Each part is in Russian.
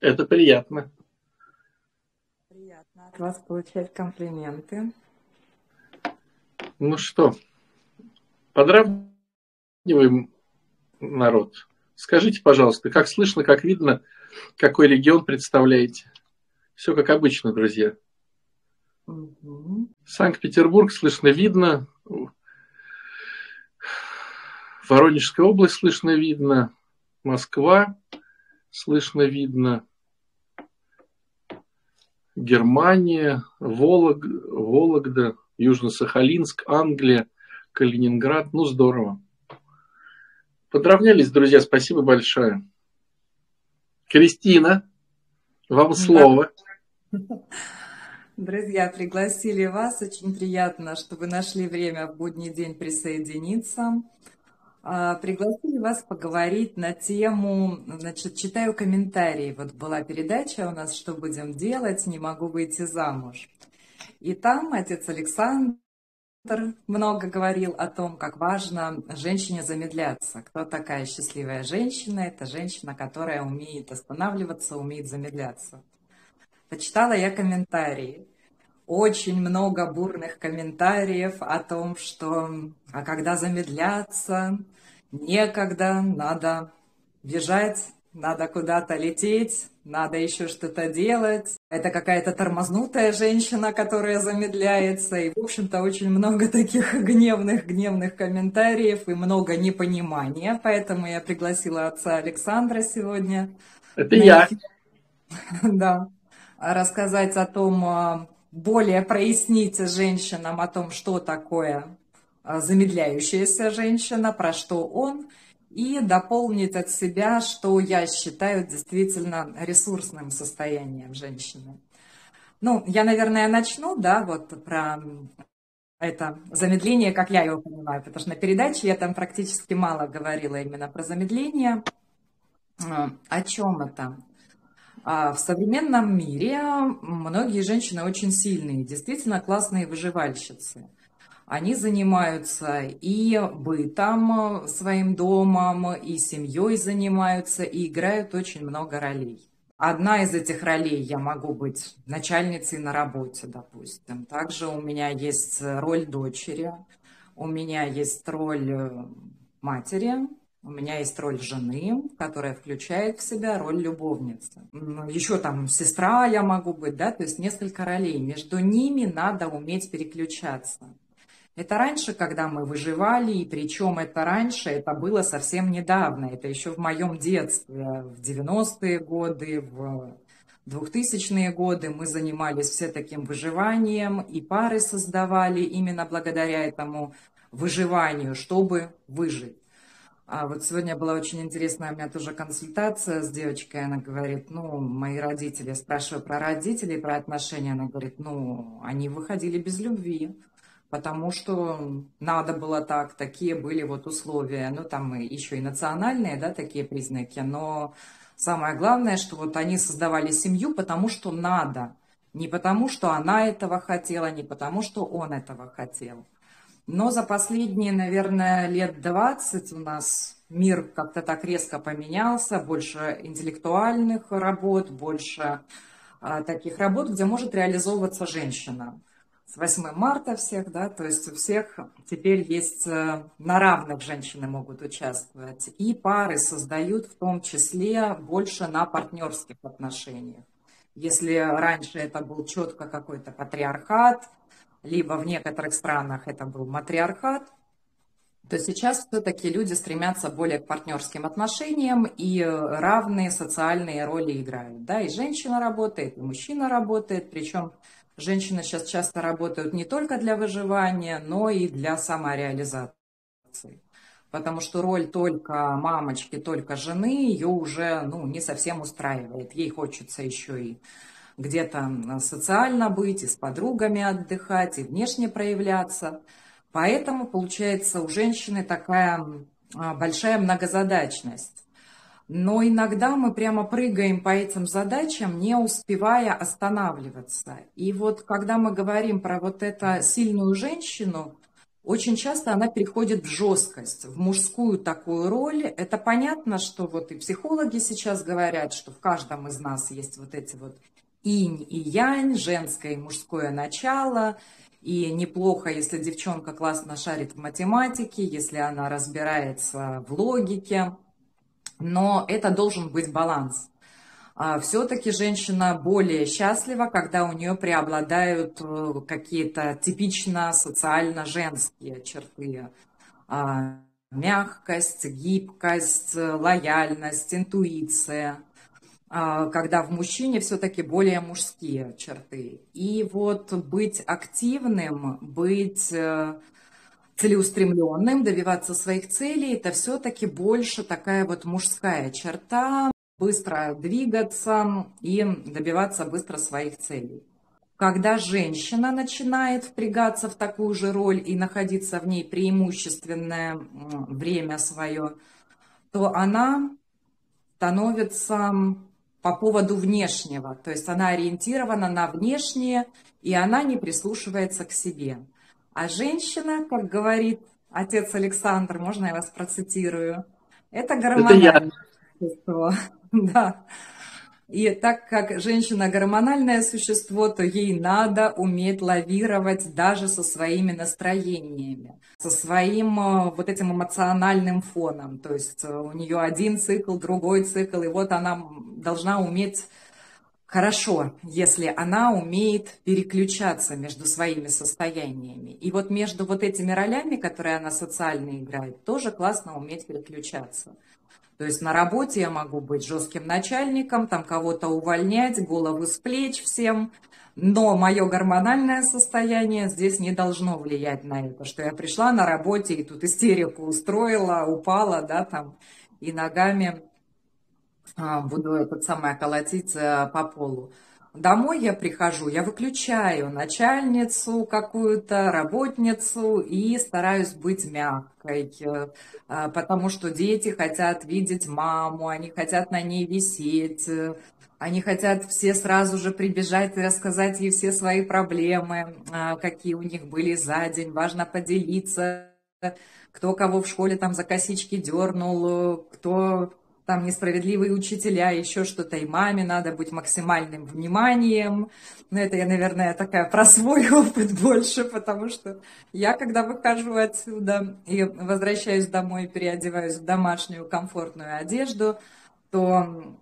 Это приятно. Приятно от вас получать комплименты. Ну что, подравниваем народ. Скажите, пожалуйста, как слышно, как видно, какой регион представляете? Все как обычно, друзья. Угу. Санкт-Петербург слышно, видно. Воронежская область слышно, видно. Москва слышно, видно. Германия, Волог, Вологда, Южно-Сахалинск, Англия, Калининград. Ну, здорово. Подравнялись, друзья, спасибо большое. Кристина, вам слово. Друзья, пригласили вас. Очень приятно, что вы нашли время в будний день присоединиться. А, пригласили вас поговорить на тему, значит, читаю комментарии. Вот была передача у нас «Что будем делать? Не могу выйти замуж». И там отец Александр много говорил о том, как важно женщине замедляться. Кто такая счастливая женщина? Это женщина, которая умеет останавливаться, умеет замедляться. Почитала я комментарии. Очень много бурных комментариев о том, что а когда замедляться, некогда, надо бежать, надо куда-то лететь, надо еще что-то делать. Это какая-то тормознутая женщина, которая замедляется. И, в общем-то, очень много таких гневных-гневных комментариев и много непонимания. Поэтому я пригласила отца Александра сегодня. Это я. Да. Рассказать о том, а, более прояснить женщинам о том, что такое замедляющаяся женщина, про что он – и дополнить от себя, что я считаю действительно ресурсным состоянием женщины. Ну, я, наверное, начну, да, вот про это замедление, как я его понимаю, потому что на передаче я там практически мало говорила именно про замедление. А, о чем это? А, в современном мире многие женщины очень сильные, действительно классные выживальщицы. Они занимаются и бытом, своим домом, и семьей занимаются, и играют очень много ролей. Одна из этих ролей я могу быть начальницей на работе, допустим. Также у меня есть роль дочери, у меня есть роль э, матери, у меня есть роль жены, которая включает в себя роль любовницы. Еще там сестра я могу быть, да, то есть несколько ролей. Между ними надо уметь переключаться. Это раньше, когда мы выживали, и причем это раньше, это было совсем недавно, это еще в моем детстве, в 90-е годы, в 2000-е годы мы занимались все таким выживанием, и пары создавали именно благодаря этому выживанию, чтобы выжить. А вот сегодня была очень интересная у меня тоже консультация с девочкой, она говорит, ну, мои родители, я спрашиваю про родителей, про отношения, она говорит, ну, они выходили без любви, потому что надо было так, такие были вот условия, ну там еще и национальные, да, такие признаки, но самое главное, что вот они создавали семью, потому что надо, не потому что она этого хотела, не потому что он этого хотел. Но за последние, наверное, лет 20 у нас мир как-то так резко поменялся, больше интеллектуальных работ, больше а, таких работ, где может реализовываться женщина с 8 марта всех, да, то есть у всех теперь есть э, на равных женщины могут участвовать. И пары создают в том числе больше на партнерских отношениях. Если раньше это был четко какой-то патриархат, либо в некоторых странах это был матриархат, то сейчас все-таки люди стремятся более к партнерским отношениям и равные социальные роли играют. Да, и женщина работает, и мужчина работает, причем Женщины сейчас часто работают не только для выживания, но и для самореализации. Потому что роль только мамочки, только жены ее уже ну, не совсем устраивает. Ей хочется еще и где-то социально быть, и с подругами отдыхать, и внешне проявляться. Поэтому получается у женщины такая а, большая многозадачность. Но иногда мы прямо прыгаем по этим задачам, не успевая останавливаться. И вот когда мы говорим про вот эту сильную женщину, очень часто она переходит в жесткость, в мужскую такую роль. Это понятно, что вот и психологи сейчас говорят, что в каждом из нас есть вот эти вот инь и янь, женское и мужское начало. И неплохо, если девчонка классно шарит в математике, если она разбирается в логике. Но это должен быть баланс. А, все-таки женщина более счастлива, когда у нее преобладают э, какие-то типично социально женские черты. А, мягкость, гибкость, лояльность, интуиция а, когда в мужчине все-таки более мужские черты. И вот быть активным, быть э, целеустремленным, добиваться своих целей, это все-таки больше такая вот мужская черта, быстро двигаться и добиваться быстро своих целей. Когда женщина начинает впрягаться в такую же роль и находиться в ней преимущественное время свое, то она становится по поводу внешнего, то есть она ориентирована на внешнее, и она не прислушивается к себе. А женщина, как говорит отец Александр, можно я вас процитирую, это гормональное существо. Да. И так как женщина гормональное существо, то ей надо уметь лавировать даже со своими настроениями, со своим э, вот этим эмоциональным фоном. То есть э, у нее один цикл, другой цикл, и вот она должна уметь хорошо, если она умеет переключаться между своими состояниями. И вот между вот этими ролями, которые она социально играет, тоже классно уметь переключаться. То есть на работе я могу быть жестким начальником, там кого-то увольнять, голову с плеч всем, но мое гормональное состояние здесь не должно влиять на это, что я пришла на работе и тут истерику устроила, упала, да, там, и ногами буду этот самое колотить э, по полу. Домой я прихожу, я выключаю начальницу какую-то, работницу и стараюсь быть мягкой, э, а, потому что дети хотят видеть маму, они хотят на ней висеть, э, они хотят все сразу же прибежать и рассказать ей все свои проблемы, а, какие у них были за день, важно поделиться, кто кого в школе там за косички дернул, кто там несправедливые учителя, еще что-то, и маме надо быть максимальным вниманием. Но это я, наверное, такая про свой опыт больше, потому что я, когда выхожу отсюда и возвращаюсь домой, переодеваюсь в домашнюю комфортную одежду, то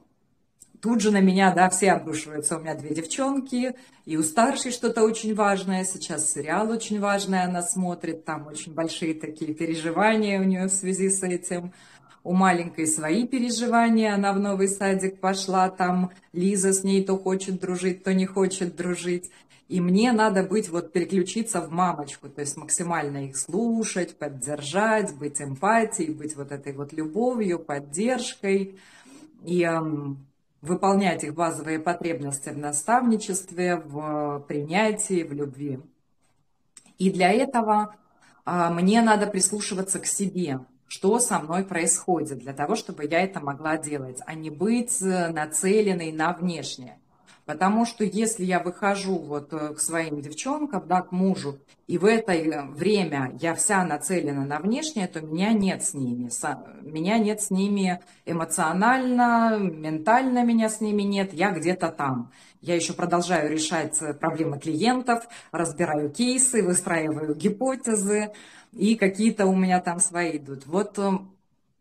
тут же на меня, да, все обрушиваются. У меня две девчонки, и у старшей что-то очень важное. Сейчас сериал очень важный она смотрит, там очень большие такие переживания у нее в связи с этим. У маленькой свои переживания, она в новый садик пошла, там Лиза с ней то хочет дружить, то не хочет дружить. И мне надо быть, вот переключиться в мамочку, то есть максимально их слушать, поддержать, быть эмпатией, быть вот этой вот любовью, поддержкой и эм, выполнять их базовые потребности в наставничестве, в принятии, в любви. И для этого э, мне надо прислушиваться к себе, что со мной происходит, для того, чтобы я это могла делать, а не быть э, нацеленной на внешнее. Потому что если я выхожу вот э, к своим девчонкам, да, к мужу, и в это э, время я вся нацелена на внешнее, то меня нет с ними. Меня нет с ними эмоционально, ментально меня с ними нет, я где-то там. Я еще продолжаю решать проблемы клиентов, разбираю кейсы, выстраиваю гипотезы, и какие-то у меня там свои идут. Вот эм,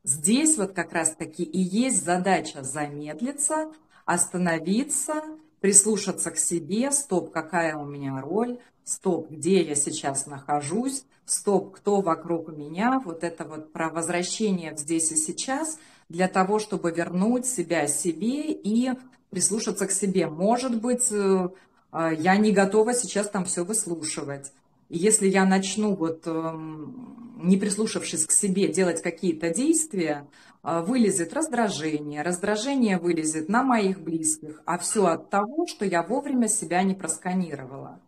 здесь вот как раз-таки и есть задача замедлиться, остановиться, прислушаться к себе, стоп, какая у меня роль, стоп, где я сейчас нахожусь, стоп, кто вокруг меня, вот это вот про возвращение здесь и сейчас, для того, чтобы вернуть себя себе и прислушаться к себе. Может быть, э, э, я не готова сейчас там все выслушивать. Если я начну, вот, эм, не прислушавшись к себе, делать какие-то действия, э, вылезет раздражение, раздражение вылезет на моих близких, а все от того, что я вовремя себя не просканировала.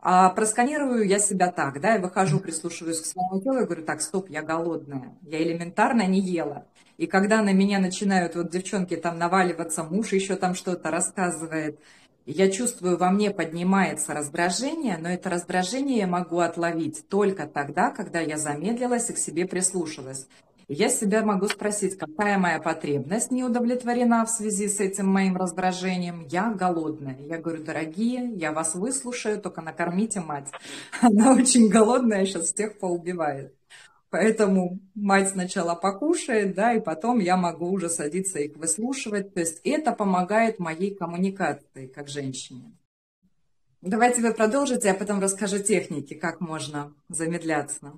А просканирую я себя так, да, я выхожу, прислушиваюсь к своему телу и говорю, так, стоп, я голодная, я элементарно не ела. И когда на меня начинают вот девчонки там наваливаться, муж еще там что-то рассказывает, Я чувствую, во мне поднимается раздражение, но это раздражение я могу отловить только тогда, когда я замедлилась и к себе прислушалась. Я себя могу спросить, какая моя потребность не удовлетворена в связи с этим моим раздражением. Я голодная. Я говорю, дорогие, я вас выслушаю, только накормите мать. Она очень голодная, сейчас всех поубивает. Поэтому мать сначала покушает, да, и потом я могу уже садиться их выслушивать. То есть это помогает моей коммуникации как женщине. Давайте вы продолжите, а потом расскажу техники, как можно замедляться.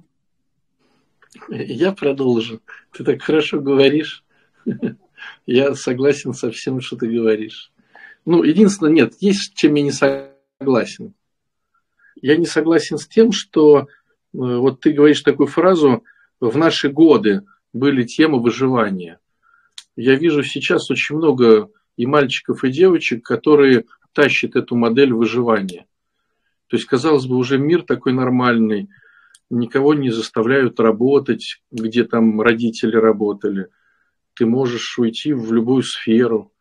Я продолжу. Ты так хорошо говоришь. Я согласен со всем, что ты говоришь. Ну, единственное, нет, есть с чем я не согласен. Я не согласен с тем, что вот ты говоришь такую фразу, в наши годы были темы выживания. Я вижу сейчас очень много и мальчиков, и девочек, которые тащат эту модель выживания. То есть, казалось бы, уже мир такой нормальный, никого не заставляют работать, где там родители работали. Ты можешь уйти в любую сферу.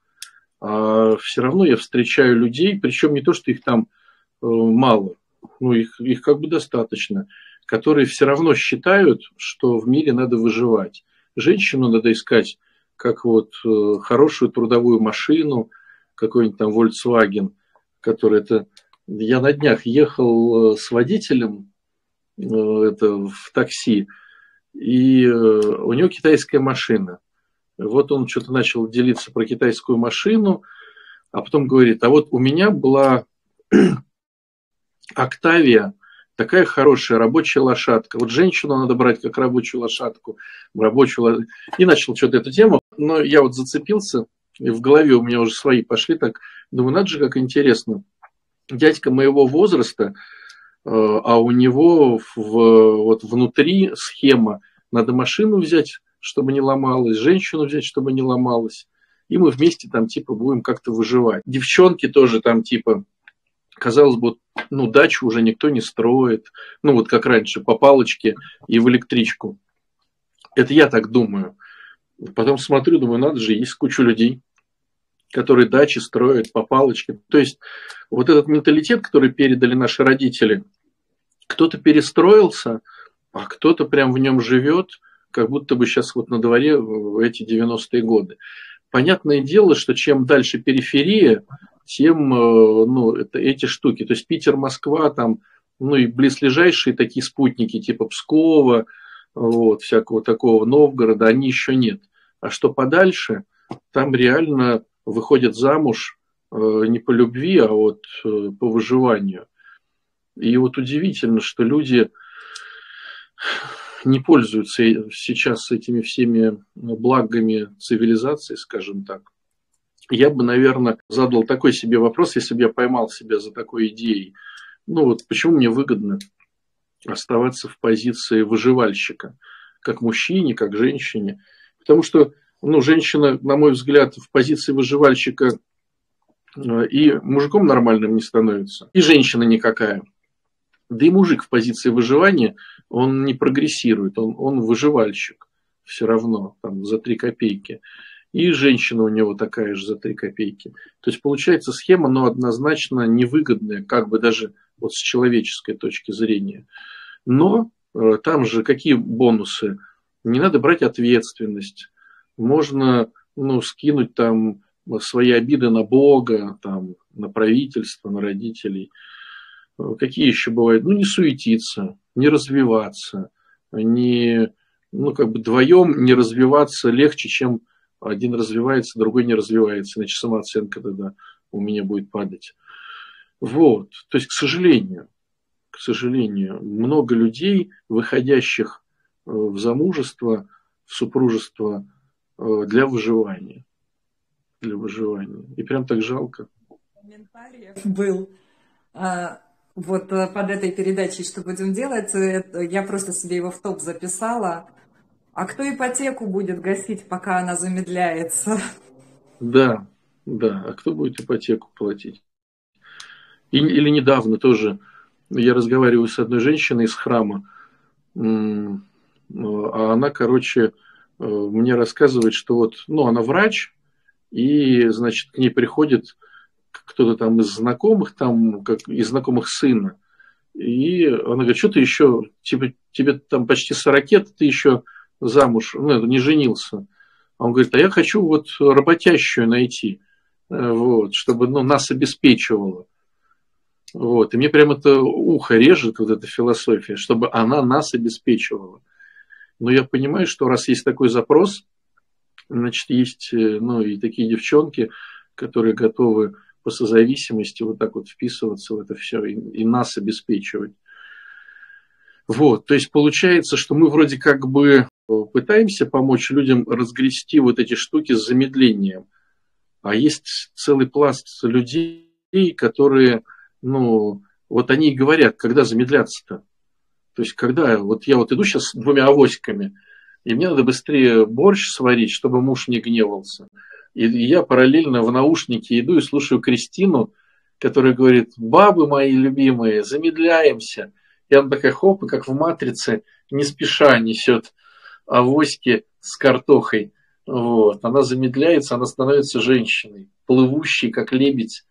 А все равно я встречаю людей, причем не то, что их там э, мало, ну их, их как бы достаточно, которые все равно считают, что в мире надо выживать. Женщину надо искать как вот э, хорошую трудовую машину, какой-нибудь там Volkswagen, который это... Я на днях ехал э, с водителем Э, это в такси, и у него китайская машина. Вот он что-то начал делиться про китайскую машину, а потом говорит, а вот у меня была Октавия, такая хорошая рабочая лошадка. Вот женщину надо брать как рабочую лошадку, рабочую И начал что-то эту тему, но я вот зацепился, и в голове у меня уже свои пошли так. Думаю, надо же, как интересно. Дядька моего возраста, Э, а у него в, вот внутри схема надо машину взять, чтобы не ломалась, женщину взять, чтобы не ломалась, и мы вместе там типа будем как-то выживать. Девчонки тоже там типа, казалось бы, ну дачу уже никто не строит, ну вот как раньше, по палочке и в электричку. Это я так думаю. Потом смотрю, думаю, надо же, есть куча людей, которые дачи строят по палочке. То есть вот этот менталитет, который передали наши родители – кто-то перестроился, а кто-то прям в нем живет, как будто бы сейчас вот на дворе в эти 90-е годы. Понятное дело, что чем дальше периферия, тем э, ну, это, эти штуки. То есть Питер, Москва, там, ну и близлежащие такие спутники типа Пскова, вот, всякого такого Новгорода, они еще нет. А что подальше, там реально выходят замуж э, не по любви, а вот э, по выживанию. И вот удивительно, что люди не пользуются сейчас этими всеми благами цивилизации, скажем так. Я бы, наверное, задал такой себе вопрос, если бы я поймал себя за такой идеей. Ну вот почему мне выгодно оставаться в позиции выживальщика, как мужчине, как женщине. Потому что ну, женщина, на мой взгляд, в позиции выживальщика э, и мужиком нормальным не становится, и женщина никакая. Да и мужик в позиции выживания, он не прогрессирует, он, он выживальщик все равно, там, за три копейки. И женщина у него такая же за три копейки. То есть получается схема, но однозначно невыгодная, как бы даже вот с человеческой точки зрения. Но э, там же какие бонусы? Не надо брать ответственность. Можно ну, скинуть там свои обиды на Бога, там, на правительство, на родителей – Какие еще бывают? Ну, не суетиться, не развиваться, не, ну, как бы вдвоем не развиваться легче, чем один развивается, другой не развивается, иначе самооценка тогда у меня будет падать. Вот, то есть, к сожалению, к сожалению, много людей, выходящих э, в замужество, в супружество э, для выживания. Для выживания. И прям так жалко. Комментариев был а, вот э, под этой передачей «Что будем делать?» я просто себе его в топ записала. А кто ипотеку будет гасить, пока она замедляется? Да, да. А кто будет ипотеку платить? И, или недавно тоже я разговариваю с одной женщиной из храма, а она, короче, э, мне рассказывает, что вот, ну, она врач, и, значит, к ней приходит кто-то там из знакомых, там, как из знакомых сына. И она говорит, что ты еще, типа, тебе там почти 40 ты еще замуж, ну, не женился. А он говорит, а я хочу вот работящую найти, э, вот, чтобы ну, нас обеспечивала. Вот. И мне прямо это ухо режет, вот эта философия, чтобы она нас обеспечивала. Но я понимаю, что раз есть такой запрос, значит, есть э, ну, и такие девчонки, которые готовы по созависимости вот так вот вписываться в это все и, и нас обеспечивать. Вот, то есть получается, что мы вроде как бы пытаемся помочь людям разгрести вот эти штуки с замедлением. А есть целый пласт людей, которые, ну, вот они и говорят, когда замедляться-то. То есть, когда вот я вот иду сейчас двумя авоськами, и мне надо быстрее борщ сварить, чтобы муж не гневался. И я параллельно в наушнике иду и слушаю Кристину, которая говорит, бабы мои любимые, замедляемся. И и как в «Матрице», не спеша несет авоськи с картохой. Вот. Она замедляется, она становится женщиной, плывущей, как лебедь,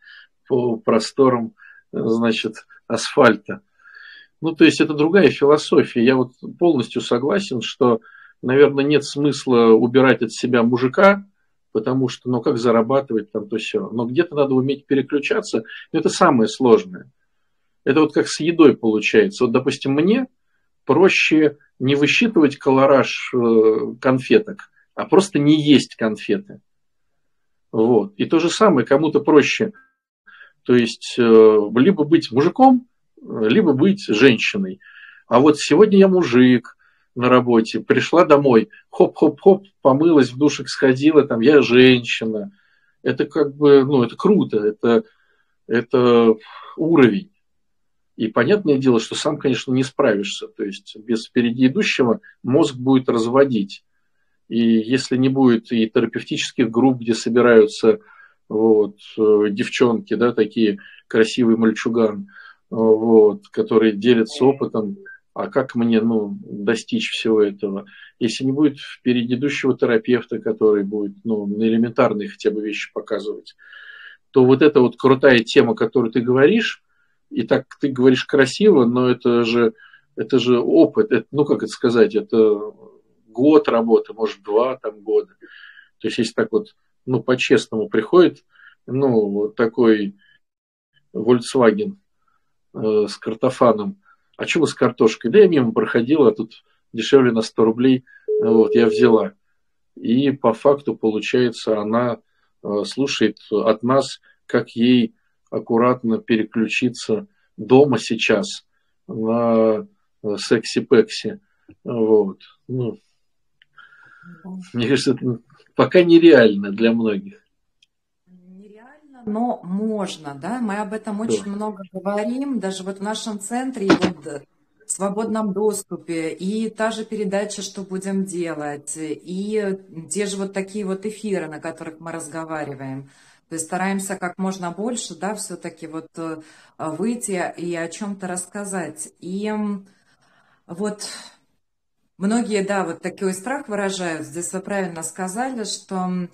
по просторам значит, асфальта. Ну, то есть это другая философия. Я вот полностью согласен, что, наверное, нет смысла убирать от себя мужика, потому что, ну, как зарабатывать там то все. Но где-то надо уметь переключаться. Это самое сложное. Это вот как с едой получается. Вот, допустим, мне проще не высчитывать колораж э, конфеток, а просто не есть конфеты. Вот. И то же самое, кому-то проще. То есть, э, либо быть мужиком, либо быть женщиной. А вот сегодня я мужик на работе, пришла домой, хоп-хоп-хоп, помылась, в душик сходила, там, я женщина. Это как бы, ну, это круто, это, это уровень. И понятное дело, что сам, конечно, не справишься. То есть без впереди идущего мозг будет разводить. И если не будет и терапевтических групп, где собираются вот, э, девчонки, да, такие красивые мальчуган, вот, которые делятся опытом, а как мне ну, достичь всего этого? Если не будет впереди идущего терапевта, который будет ну, на элементарные хотя бы вещи показывать, то вот эта вот крутая тема, которую ты говоришь, и так ты говоришь красиво, но это же, это же опыт, это, ну как это сказать, это год работы, может два там года. То есть если так вот, ну по-честному приходит, ну вот такой Volkswagen э, с картофаном, а вы с картошкой? Да я мимо проходила, а тут дешевле на 100 рублей, вот я взяла. И по факту получается, она э, слушает от нас, как ей аккуратно переключиться дома сейчас на э, секси-пекси. Вот. Ну, мне кажется, это пока нереально для многих. Нереально, но можно, да, мы об этом очень да. много говорим, даже вот в нашем центре, и вот в свободном доступе, и та же передача «Что будем делать», и те же вот такие вот эфиры, на которых мы разговариваем – то есть стараемся как можно больше, да, все-таки вот э, выйти и о чем-то рассказать. И вот многие, да, вот такой страх выражают. Здесь вы правильно сказали, что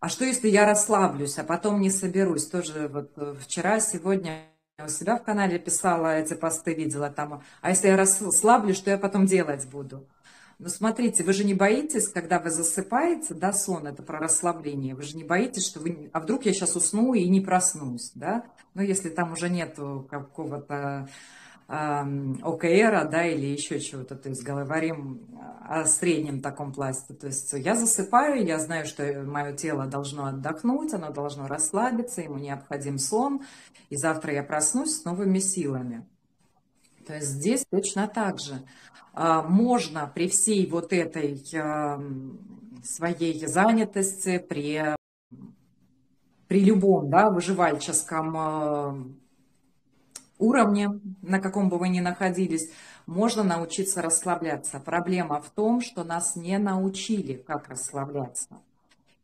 а что если я расслаблюсь, а потом не соберусь? Тоже вот э, вчера, сегодня у себя в канале писала эти посты, видела там, а если я расслаблюсь, что я потом делать буду? Но смотрите, вы же не боитесь, когда вы засыпаете, да, сон, это про расслабление, вы же не боитесь, что вы, а вдруг я сейчас усну и не проснусь, да? Ну, если там уже нету какого-то ОКРа, да, или еще чего-то, то есть говорим о среднем таком пласте. То есть я засыпаю, я знаю, что мое тело должно отдохнуть, оно должно расслабиться, ему необходим сон, и завтра я проснусь с новыми силами. То есть здесь точно так же. А, можно при всей вот этой своей занятости, при, при любом да, выживальческом уровне, на каком бы вы ни находились, можно научиться расслабляться. Проблема в том, что нас не научили, как расслабляться.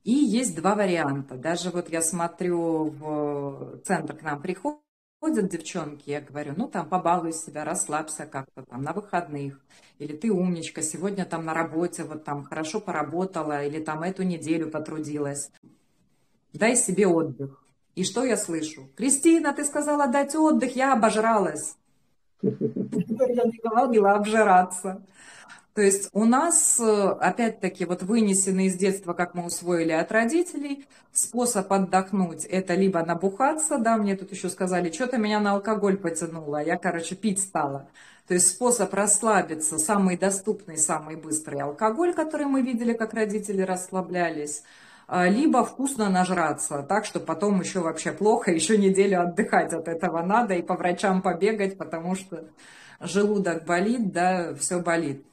И есть два варианта. Даже вот я смотрю, в центр к нам приходит, Ходят девчонки, я говорю, ну там побалуй себя, расслабься как-то там на выходных. Или ты умничка, сегодня там на работе вот там хорошо поработала, или там эту неделю потрудилась. Дай себе отдых. И что я слышу? Кристина, ты сказала дать отдых, я обожралась. Я не говорила обжираться. То есть у нас, э, опять-таки, вот вынесенный из детства, как мы усвоили от родителей, способ отдохнуть – это либо набухаться, да, мне тут еще сказали, что-то меня на алкоголь потянуло, я, короче, пить стала. То есть способ расслабиться, самый доступный, самый быстрый алкоголь, который мы видели, как родители расслаблялись, а, либо вкусно нажраться, так что потом еще вообще плохо, еще неделю отдыхать от этого надо и по врачам побегать, потому что желудок болит, да, все болит.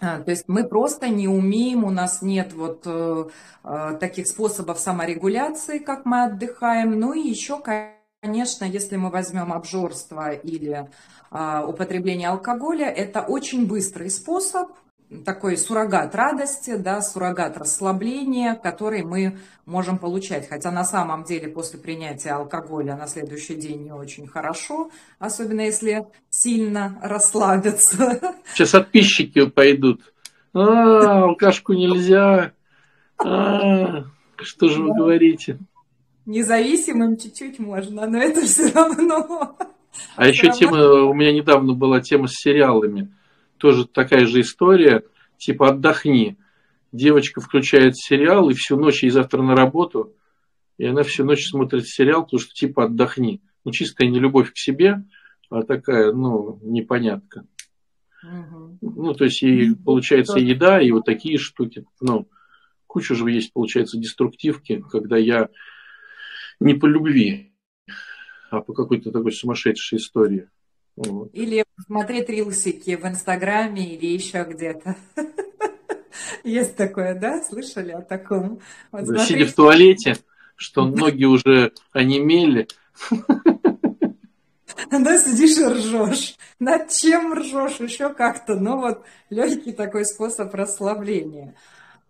А, то есть мы просто не умеем, у нас нет вот э, э, таких способов саморегуляции, как мы отдыхаем. Ну и еще, конечно, если мы возьмем обжорство или э, употребление алкоголя, это очень быстрый способ, такой суррогат радости, да, суррогат расслабления, который мы можем получать. Хотя на самом деле после принятия алкоголя на следующий день не очень хорошо, особенно если сильно расслабиться. Сейчас подписчики пойдут. А, алкашку нельзя. А, что же вы говорите? Независимым чуть-чуть можно, но это все равно. А еще тема, у меня недавно была тема с сериалами тоже такая же история, типа отдохни. Девочка включает сериал и всю ночь, и завтра на работу, и она всю ночь смотрит сериал, потому что типа отдохни. Ну, чистая не любовь к себе, а такая, ну, непонятка. Угу. Ну, то есть, и получается еда, и вот такие штуки. Ну, куча же есть, получается, деструктивки, когда я не по любви, а по какой-то такой сумасшедшей истории. Вот. Или смотреть рилсики в Инстаграме или еще где-то. Есть такое, да? Слышали о таком? Вот да, Сидя в туалете, что ноги уже онемели. Да, сидишь и ржешь. Над чем ржешь? Еще как-то. Ну вот легкий такой способ расслабления.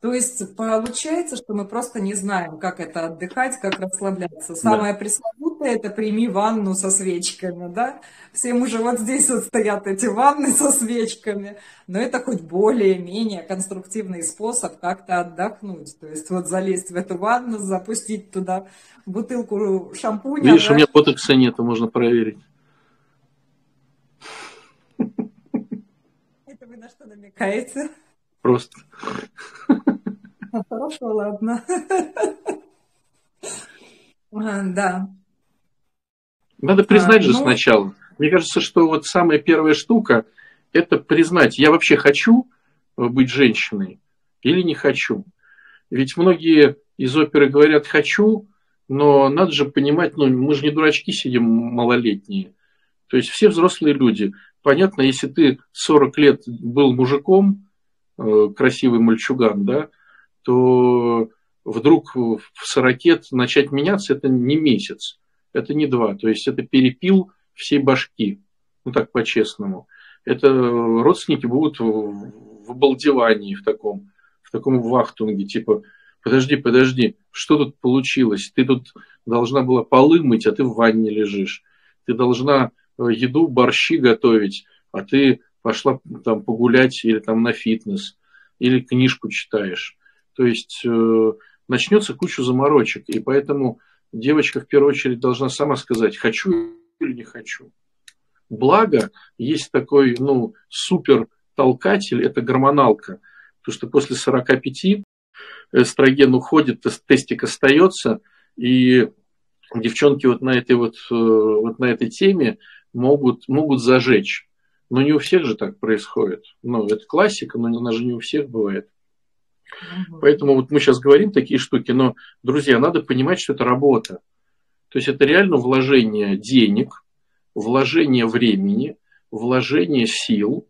То есть получается, что мы просто не знаем, как это отдыхать, как расслабляться. Самое да. пресловутое – это прими ванну со свечками, да? Всем уже вот здесь вот стоят эти ванны со свечками, но это хоть более-менее конструктивный способ как-то отдохнуть. То есть вот залезть в эту ванну, запустить туда бутылку шампуня. Видишь, да? у меня ботокса нет, можно проверить. Это вы на что намекаете? Просто. Хорошо, ладно. Да. Надо признать а, же ну... сначала. Мне кажется, что вот самая первая штука – это признать, я вообще хочу быть женщиной или не хочу. Ведь многие из оперы говорят «хочу», но надо же понимать, ну, мы же не дурачки сидим малолетние. То есть все взрослые люди. Понятно, если ты 40 лет был мужиком, Э, красивый мальчуган, да, то вдруг в сорокет начать меняться, это не месяц, это не два. То есть это перепил всей башки, ну так по-честному. Это родственники будут в обалдевании в таком, в таком вахтунге, типа, подожди, подожди, что тут получилось? Ты тут должна была полы мыть, а ты в ванне лежишь. Ты должна э, еду, борщи готовить, а ты пошла там погулять или там на фитнес, или книжку читаешь. То есть э, начнется куча заморочек, и поэтому девочка в первую очередь должна сама сказать, хочу или не хочу. Благо, есть такой, ну, супер толкатель, это гормоналка, потому что после 45 эстроген уходит, тестик остается, и девчонки вот на этой вот, э, вот на этой теме могут, могут зажечь. Но не у всех же так происходит. Ну, это классика, но она же не у всех бывает. Поэтому вот мы сейчас говорим такие штуки, но, друзья, надо понимать, что это работа. То есть это реально вложение денег, вложение времени, вложение сил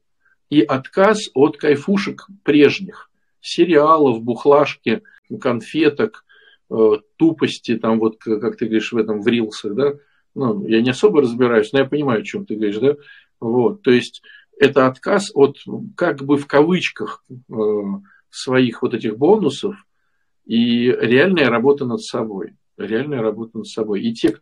и отказ от кайфушек прежних. Сериалов, бухлашки, конфеток, э, тупости, там вот, как ты говоришь, в этом в да, ну, я не особо разбираюсь, но я понимаю, о чем ты говоришь, да, вот, то есть это отказ от, как бы в кавычках, э, своих вот этих бонусов и реальная работа над собой. Реальная работа над собой. И те,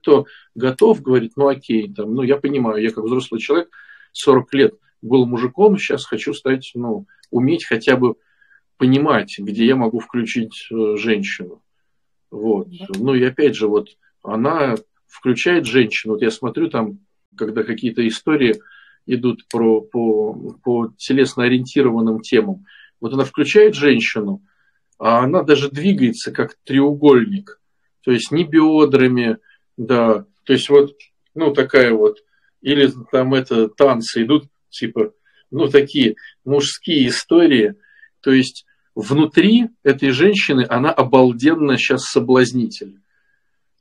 кто готов, говорит, ну окей, там, ну я понимаю, я как взрослый человек, 40 лет был мужиком, сейчас хочу стать, ну, уметь хотя бы понимать, где я могу включить э, женщину. Вот. Ну и опять же, вот она включает женщину. Вот я смотрю там, когда какие-то истории идут про, по, по телесно ориентированным темам. Вот она включает женщину, а она даже двигается как треугольник. То есть не бедрами, да. То есть вот, ну, такая вот. Или там это танцы идут, типа, ну, такие мужские истории. То есть внутри этой женщины она обалденно сейчас соблазнитель.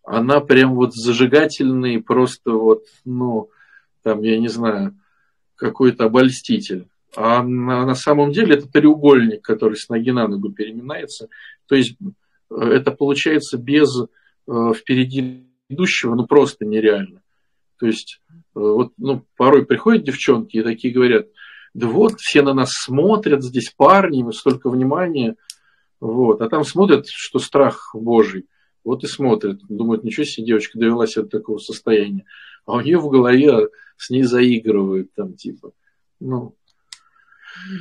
Она прям вот зажигательный, просто вот, ну, там, я не знаю, какой-то обольститель. А на, самом деле это треугольник, который с ноги на ногу переминается. То есть э, это получается без э, впереди идущего, ну просто нереально. То есть э, вот ну, порой приходят девчонки и такие говорят, да вот все на нас смотрят, здесь парни, столько внимания. Вот. А там смотрят, что страх Божий. Вот и смотрят. Думают, ничего себе, девочка довела себя до такого состояния. А у нее в голове с ней заигрывают там типа. Ну,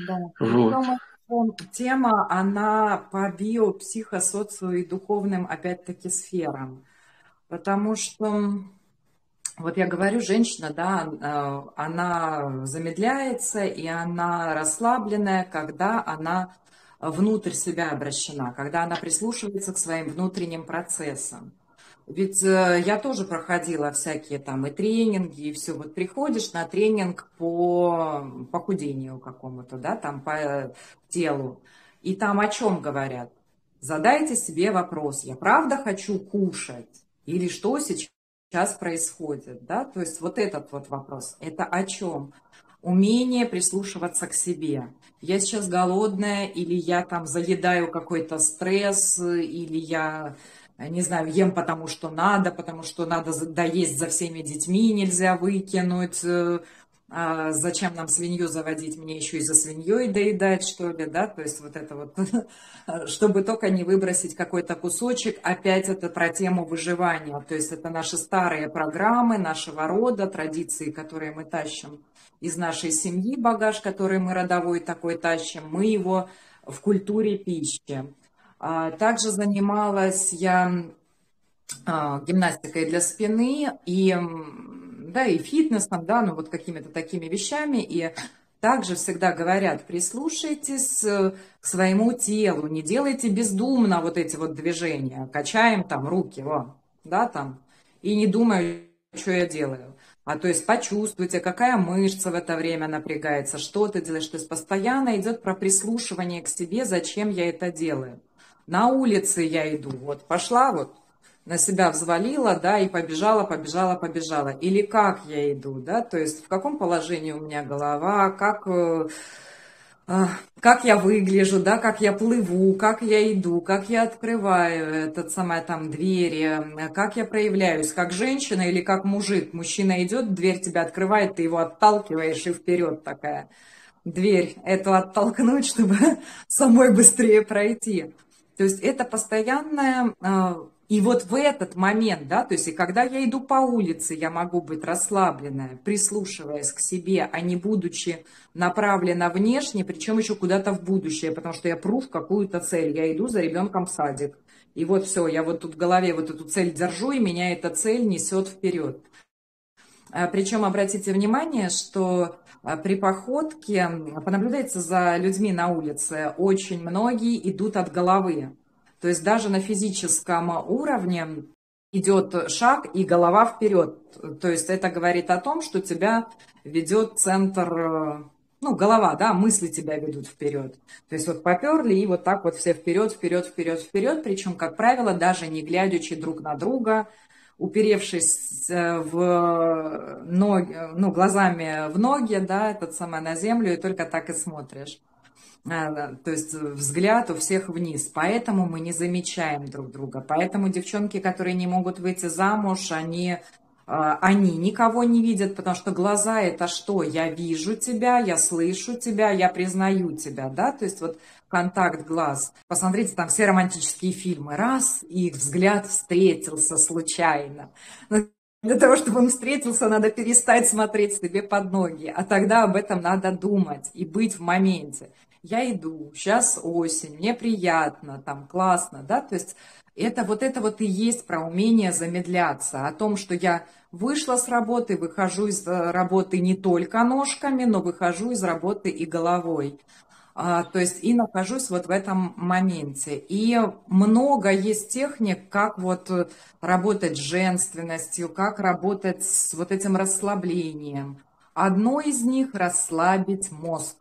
да. Вот. Тема, она по био, психосоцио и духовным, опять-таки, сферам. Потому что, вот я говорю, женщина, да, э, она замедляется, и она расслабленная, когда она внутрь себя обращена, когда она прислушивается к своим внутренним процессам. Ведь э, я тоже проходила всякие там и тренинги, и все. Вот приходишь на тренинг по похудению какому-то, да, там по телу, и там о чем говорят? Задайте себе вопрос, я правда хочу кушать? Или что сейчас происходит, да? То есть вот этот вот вопрос, это о чем? Умение прислушиваться к себе. Я сейчас голодная, или я там заедаю какой-то стресс, или я не знаю, ем потому что надо, потому что надо доесть за всеми детьми, нельзя выкинуть, э, а зачем нам свинью заводить, мне еще и за свиньей доедать, что ли, да, то есть вот это вот, чтобы только не выбросить какой-то кусочек, опять это про тему выживания, то есть это наши старые программы, нашего рода, традиции, которые мы тащим из нашей семьи, багаж, который мы родовой такой тащим, мы его в культуре пищи. А, также занималась я а, гимнастикой для спины и, да, и фитнесом, да, ну вот какими-то такими вещами. И также всегда говорят, прислушайтесь к своему телу, не делайте бездумно вот эти вот движения, качаем там руки, во, да, там, и не думаю, что я делаю. А то есть почувствуйте, какая мышца в это время напрягается, что ты делаешь. То есть постоянно идет про прислушивание к себе, зачем я это делаю на улице я иду, вот пошла вот, на себя взвалила, да, и побежала, побежала, побежала. Или как я иду, да, то есть в каком положении у меня голова, как, э, э, как я выгляжу, да, как я плыву, как я иду, как я открываю этот самое там двери, как я проявляюсь, как женщина или как мужик. Мужчина идет, дверь тебя открывает, ты его отталкиваешь и вперед такая дверь эту оттолкнуть, чтобы самой быстрее пройти. То есть это постоянное... А, и вот в этот момент, да, то есть и когда я иду по улице, я могу быть расслабленная, прислушиваясь к себе, а не будучи направлена внешне, причем еще куда-то в будущее, потому что я пру в какую-то цель, я иду за ребенком в садик. И вот все, я вот тут в голове вот эту цель держу, и меня эта цель несет вперед. А, причем обратите внимание, что при походке, понаблюдается за людьми на улице, очень многие идут от головы. То есть даже на физическом уровне идет шаг и голова вперед. То есть это говорит о том, что тебя ведет центр, ну, голова, да, мысли тебя ведут вперед. То есть вот поперли и вот так вот все вперед, вперед, вперед, вперед. Причем, как правило, даже не глядячи друг на друга, уперевшись в ноги, ну, глазами в ноги, да, этот самый на землю, и только так и смотришь. А, то есть взгляд у всех вниз. Поэтому мы не замечаем друг друга. Поэтому девчонки, которые не могут выйти замуж, они они никого не видят, потому что глаза это что? Я вижу тебя, я слышу тебя, я признаю тебя, да? То есть вот контакт глаз. Посмотрите, там все романтические фильмы. Раз, и их взгляд встретился случайно. Но для того, чтобы он встретился, надо перестать смотреть себе под ноги, а тогда об этом надо думать и быть в моменте. я иду, сейчас осень, мне приятно, там классно, да, то есть это вот это вот и есть про умение замедляться, о том, что я вышла с работы, выхожу из э, работы не только ножками, но выхожу из работы и головой. А, то есть и нахожусь вот в этом моменте. И много есть техник, как вот работать с женственностью, как работать с вот этим расслаблением. Одно из них – расслабить мозг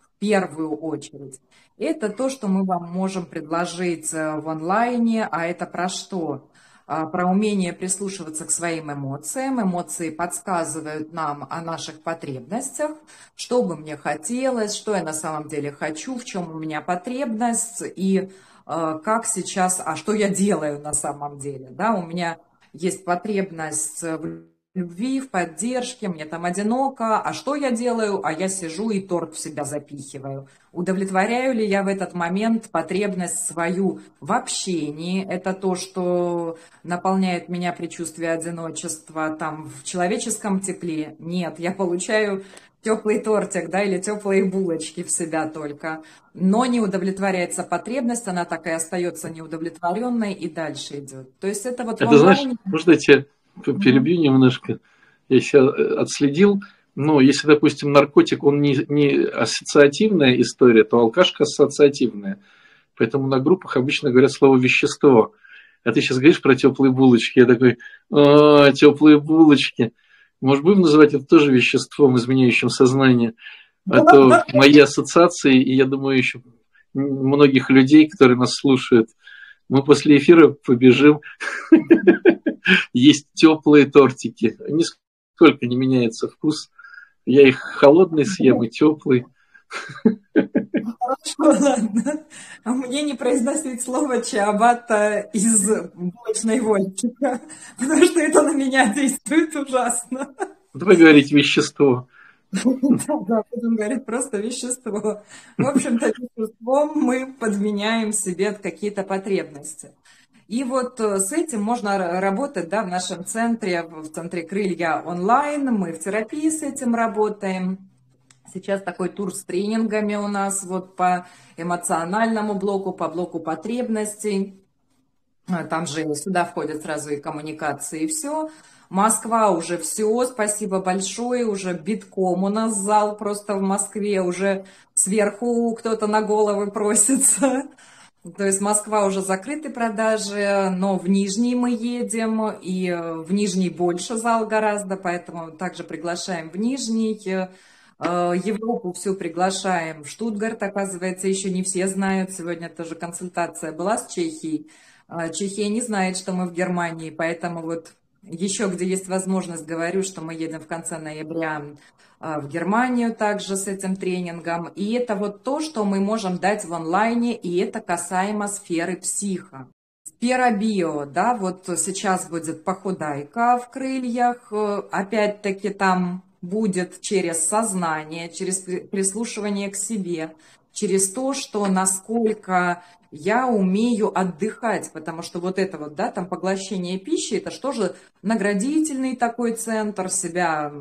в первую очередь. Это то, что мы вам можем предложить э, в онлайне, а это про что? А, про умение прислушиваться к своим эмоциям. Эмоции подсказывают нам о наших потребностях, что бы мне хотелось, что я на самом деле хочу, в чем у меня потребность и а, как сейчас, а что я делаю на самом деле. Да, у меня есть потребность в любви, в поддержке, мне там одиноко, а что я делаю? А я сижу и торт в себя запихиваю. Удовлетворяю ли я в этот момент потребность свою в общении? Это то, что наполняет меня предчувствие одиночества, там, в человеческом тепле? Нет, я получаю теплый тортик, да, или теплые булочки в себя только. Но не удовлетворяется потребность, она так и остается неудовлетворенной и дальше идет. То есть это вот... Это онлайне... знаешь, тебе перебью немножко. Я сейчас э, отследил. Но если, допустим, наркотик, он не, не ассоциативная история, то алкашка ассоциативная. Поэтому на группах обычно говорят слово вещество. А ты сейчас говоришь про теплые булочки. Я такой, а, теплые булочки. Может, будем называть это тоже веществом, изменяющим сознание? А то мои ассоциации, и я думаю, еще многих людей, которые нас слушают, мы после эфира побежим есть теплые тортики. Нисколько не меняется вкус. Я их холодный съем и теплый. Хорошо, ладно. А мне не произносить слово чиабата из булочной вольчика, потому что это на меня действует ужасно. Давай говорить вещество. Да, будем говорить просто вещество. В общем-то, веществом мы подменяем себе какие-то потребности. И вот э, с этим можно работать да, в нашем центре, в центре крылья онлайн. Мы в терапии с этим работаем. Сейчас такой тур с тренингами у нас вот по эмоциональному блоку, по блоку потребностей. Э, там же сюда входят сразу и коммуникации, и все. Москва уже все, спасибо большое, уже битком у нас зал просто в Москве, уже сверху кто-то на головы просится. То есть Москва уже закрыты продажи, но в Нижний мы едем, и в Нижний больше зал гораздо, поэтому также приглашаем в Нижний. Э, Европу всю приглашаем в Штутгарт, оказывается, еще не все знают. Сегодня тоже консультация была с Чехией. Э, Чехия не знает, что мы в Германии, поэтому вот еще где есть возможность, говорю, что мы едем в конце ноября а, в Германию также с этим тренингом. И это вот то, что мы можем дать в онлайне, и это касаемо сферы психа. Сфера био, да, вот сейчас будет похудайка в крыльях, опять-таки там будет через сознание, через прислушивание к себе, через то, что насколько я умею отдыхать, потому что вот это вот, да, там поглощение пищи, это что же наградительный такой центр, себя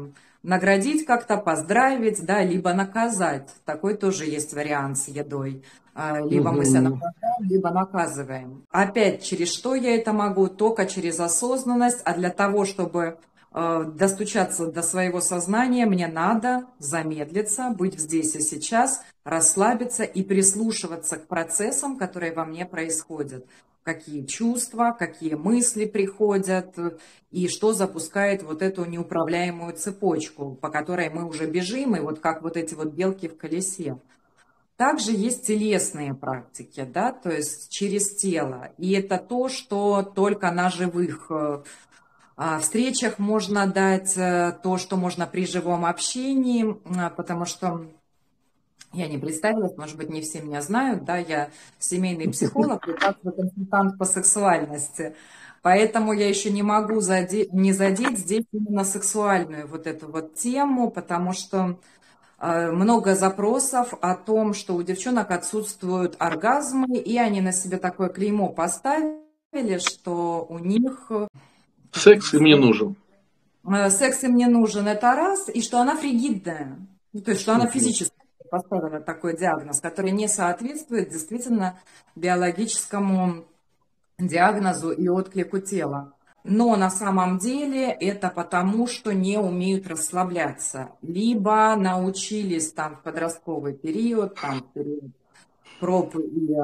наградить как-то, поздравить, да, либо наказать. Такой тоже есть вариант с едой. А, либо угу. мы себя наказываем, либо наказываем. Опять, через что я это могу? Только через осознанность, а для того, чтобы достучаться до своего сознания, мне надо замедлиться, быть здесь и сейчас, расслабиться и прислушиваться к процессам, которые во мне происходят какие чувства, какие мысли приходят и что запускает вот эту неуправляемую цепочку, по которой мы уже бежим, и вот как вот эти вот белки в колесе. Также есть телесные практики, да, то есть через тело. И это то, что только на живых а, встречах можно дать, э, то, что можно при живом общении, потому что я не представилась, может быть, не все меня знают, да, я семейный психолог и также консультант по сексуальности. Поэтому я еще не могу задеть, не задеть здесь именно сексуальную вот эту вот тему, потому что э, много запросов о том, что у девчонок отсутствуют оргазмы, и они на себе такое клеймо поставили, что у них... Секс им не нужен. Э, секс им не нужен, это раз, и что она фригидная, то есть что она физически поставила такой диагноз, который не соответствует действительно биологическому диагнозу и отклику тела. Но на самом деле это потому, что не умеют расслабляться. Либо научились там в подростковый период, там период проб и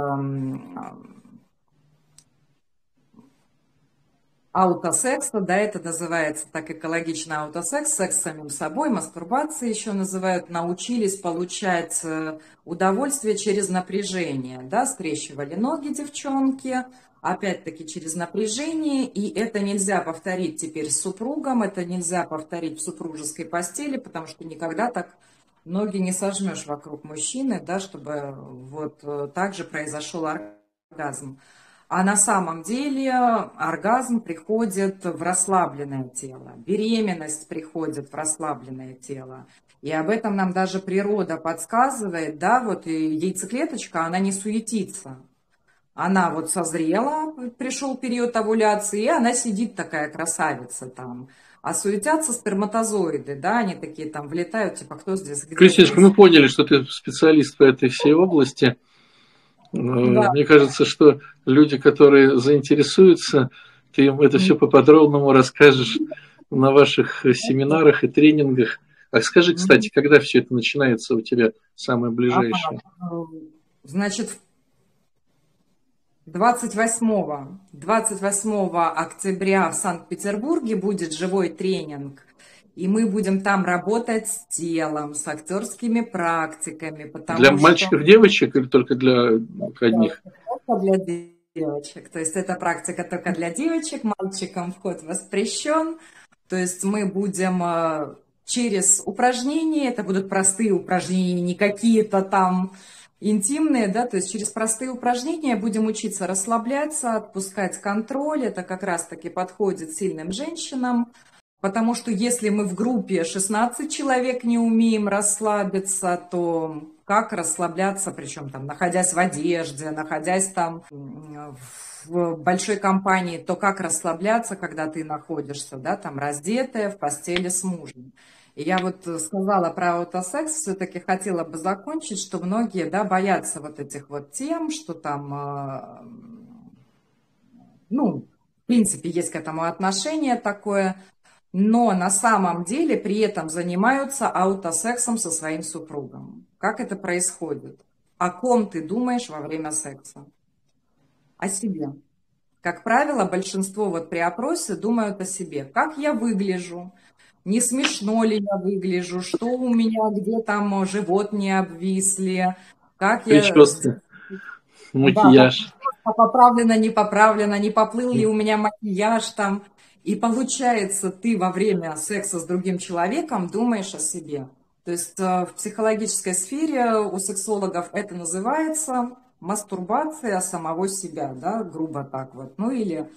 аутосекса, да, это называется так экологично аутосекс, секс с самим собой, мастурбация еще называют, научились получать э, удовольствие через напряжение, да, скрещивали ноги девчонки, опять-таки через напряжение, и это нельзя повторить теперь с супругом, это нельзя повторить в супружеской постели, потому что никогда так ноги не сожмешь вокруг мужчины, да, чтобы вот э, так же произошел оргазм. А на самом деле оргазм приходит в расслабленное тело, беременность приходит в расслабленное тело. И об этом нам даже природа подсказывает, да, вот яйцеклеточка, она не суетится. Она вот созрела, пришел период овуляции, и она сидит такая красавица там. А суетятся сперматозоиды, да, они такие там влетают, типа, кто здесь? Кристиночка, мы поняли, что ты специалист по этой всей области. Да. Мне кажется, что люди, которые заинтересуются, ты им это все по-подробному расскажешь на ваших семинарах и тренингах. А скажи, кстати, когда все это начинается у тебя самое ближайшее? Значит, 28, 28 октября в Санкт-Петербурге будет живой тренинг и мы будем там работать с телом, с актерскими практиками. Для что... мальчиков, девочек или только для одних? Только для девочек. То есть эта практика только для девочек, мальчикам вход воспрещен. То есть мы будем э, через упражнения, это будут простые упражнения, не какие-то там интимные, да, то есть через простые упражнения будем учиться расслабляться, отпускать контроль, это как раз-таки подходит сильным женщинам, Потому что если мы в группе 16 человек не умеем расслабиться, то как расслабляться, причем там, находясь в одежде, находясь там в большой компании, то как расслабляться, когда ты находишься, да, там раздетая в постели с мужем. И я вот сказала про аутосекс, все-таки хотела бы закончить, что многие, да, боятся вот этих вот тем, что там, э, ну, в принципе, есть к этому отношение такое, но на самом деле при этом занимаются аутосексом со своим супругом. Как это происходит? О ком ты думаешь во время секса? О себе. Как правило, большинство вот при опросе думают о себе. Как я выгляжу? Не смешно ли я выгляжу? Что у меня, где там живот не обвисли? Как я... Прическа, макияж. Да, поправлено, не поправлено, не поплыл ли у меня макияж там. И получается, ты во время секса с другим человеком думаешь о себе. То есть э, в психологической сфере у сексологов это называется мастурбация самого себя, да, грубо так вот. Ну или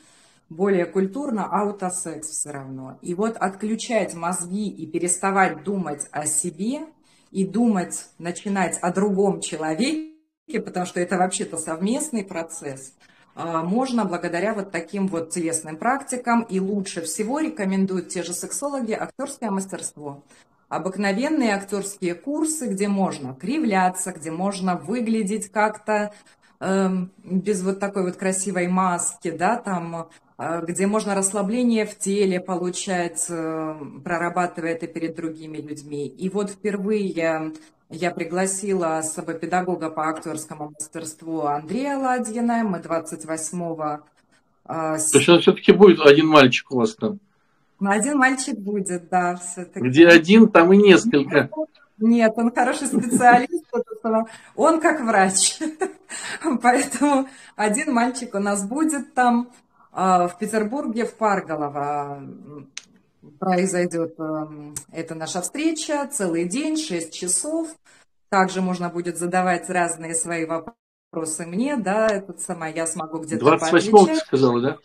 более культурно аутосекс все равно. И вот отключать мозги и переставать думать о себе и думать, начинать о другом человеке, потому что это вообще-то совместный процесс – можно благодаря вот таким вот телесным практикам. И лучше всего рекомендуют те же сексологи актерское мастерство. Обыкновенные актерские курсы, где можно кривляться, где можно выглядеть как-то э, без вот такой вот красивой маски, да, там, э, где можно расслабление в теле получать, э, прорабатывая это перед другими людьми. И вот впервые я пригласила с собой педагога по актерскому мастерству Андрея Ладьина. Мы 28-го... А, То есть все-таки будет один мальчик у вас там? Ну, один мальчик будет, да, все-таки. Где один, там и несколько. Нет, он хороший специалист, он как врач. Поэтому один мальчик у нас будет там а, в Петербурге, в Парголово произойдет эм, эта наша встреча, целый день, 6 часов. Также можно будет задавать разные свои вопросы мне, да, этот самое, я смогу где-то 28 сказала, да?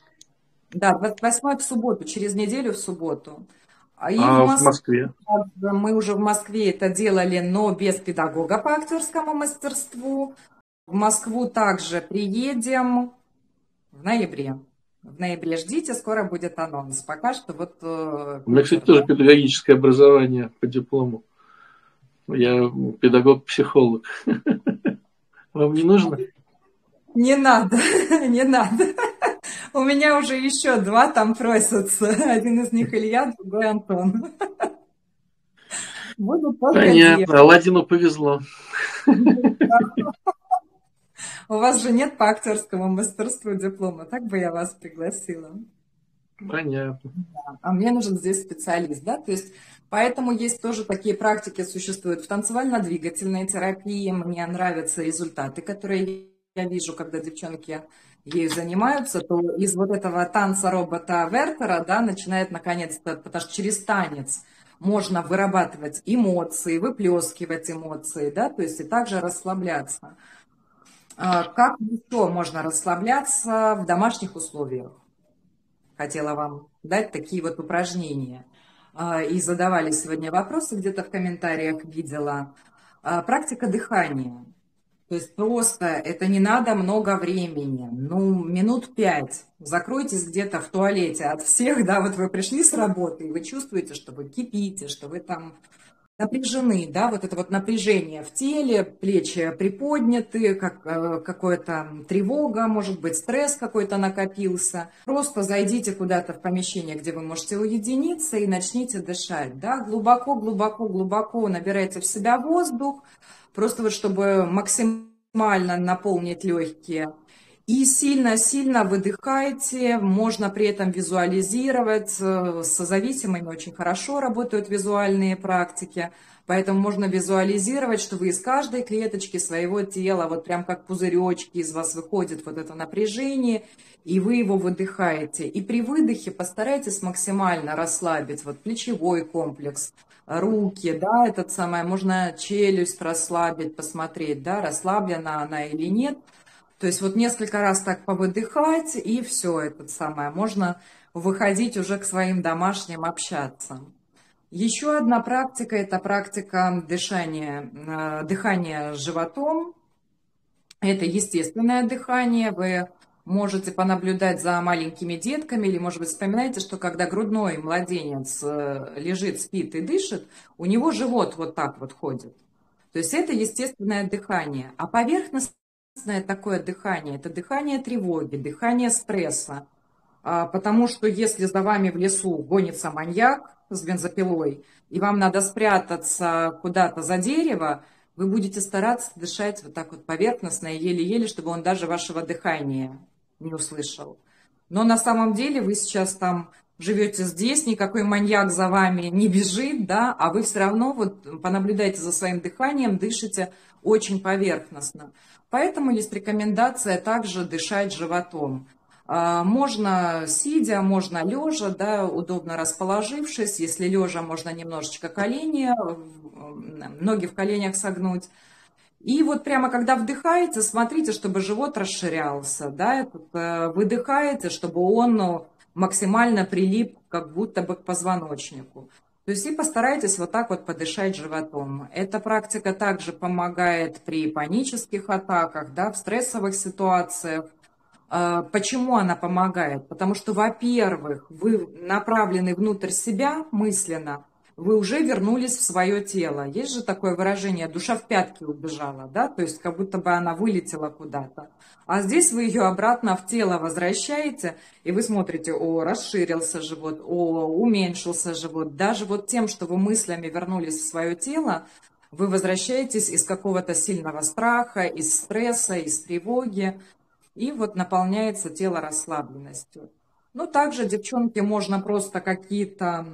Да, 28 в субботу, через неделю в субботу. И а в, Моск... в Москве? Мы уже в Москве это делали, но без педагога по актерскому мастерству. В Москву также приедем в ноябре. В ноябре ждите, скоро будет анонс. Пока что вот... Э, У меня, кстати, тоже педагогическое образование по диплому. Я педагог-психолог. Вам не нужно? Не надо, не надо. У меня уже еще два там просятся. Один из них Илья, другой Антон. Буду Понятно, Аладдину повезло. У вас же нет по актерскому мастерству диплома, так бы я вас пригласила. Понятно. А мне нужен здесь специалист, да, то есть поэтому есть тоже такие практики существуют в танцевально-двигательной терапии. Мне нравятся результаты, которые я вижу, когда девчонки ею занимаются, то из вот этого танца робота Вертера, да, начинает наконец-то, потому что через танец можно вырабатывать эмоции, выплескивать эмоции, да, то есть и также расслабляться. А как еще можно расслабляться в домашних условиях? Хотела вам дать такие вот упражнения. А, и задавали сегодня вопросы, где-то в комментариях видела. А, практика дыхания. То есть просто это не надо много времени, ну, минут пять. Закройтесь где-то в туалете от всех, да, вот вы пришли с работы, и вы чувствуете, что вы кипите, что вы там напряжены, да, вот это вот напряжение в теле, плечи приподняты, как, э, какая-то тревога, может быть, стресс какой-то накопился. Просто зайдите куда-то в помещение, где вы можете уединиться и начните дышать, да, глубоко, глубоко, глубоко набирайте в себя воздух, просто вот чтобы максимально наполнить легкие. И сильно-сильно выдыхайте, можно при этом визуализировать. С зависимыми очень хорошо работают визуальные практики, поэтому можно визуализировать, что вы из каждой клеточки своего тела, вот прям как пузыречки из вас выходит вот это напряжение, и вы его выдыхаете. И при выдохе постарайтесь максимально расслабить вот плечевой комплекс, руки, да, этот самое, можно челюсть расслабить, посмотреть, да, расслаблена она или нет. То есть вот несколько раз так повыдыхать, и все, это самое, можно выходить уже к своим домашним общаться. Еще одна практика – это практика дышания, э, дыхания животом. Это естественное дыхание. Вы можете понаблюдать за маленькими детками, или, может быть, вспоминаете, что когда грудной младенец э, лежит, спит и дышит, у него живот вот так вот ходит. То есть это естественное дыхание. А поверхностное такое дыхание – это дыхание тревоги, дыхание стресса. А, потому что если за вами в лесу гонится маньяк с бензопилой, и вам надо спрятаться куда-то за дерево, вы будете стараться дышать вот так вот поверхностно и еле-еле, чтобы он даже вашего дыхания не услышал. Но на самом деле вы сейчас там живете здесь, никакой маньяк за вами не бежит, да, а вы все равно вот понаблюдайте за своим дыханием, дышите очень поверхностно. Поэтому есть рекомендация также дышать животом. А, можно сидя, можно лежа, да, удобно расположившись. Если лежа, можно немножечко колени, ноги в коленях согнуть. И вот прямо когда вдыхаете, смотрите, чтобы живот расширялся, да, э, выдыхаете, чтобы он ну, максимально прилип как будто бы к позвоночнику. То есть и постарайтесь вот так вот подышать животом. Эта практика также помогает при панических атаках, да, в стрессовых ситуациях. А, почему она помогает? Потому что, во-первых, вы направлены внутрь себя мысленно, вы уже вернулись в свое тело. Есть же такое выражение «душа в пятки убежала», да, то есть как будто бы она вылетела куда-то. А здесь вы ее обратно в тело возвращаете, и вы смотрите, о, расширился живот, о, уменьшился живот. Даже вот тем, что вы мыслями вернулись в свое тело, вы возвращаетесь из какого-то сильного страха, из стресса, из тревоги, и вот наполняется тело расслабленностью. Ну, также девчонки можно просто какие-то,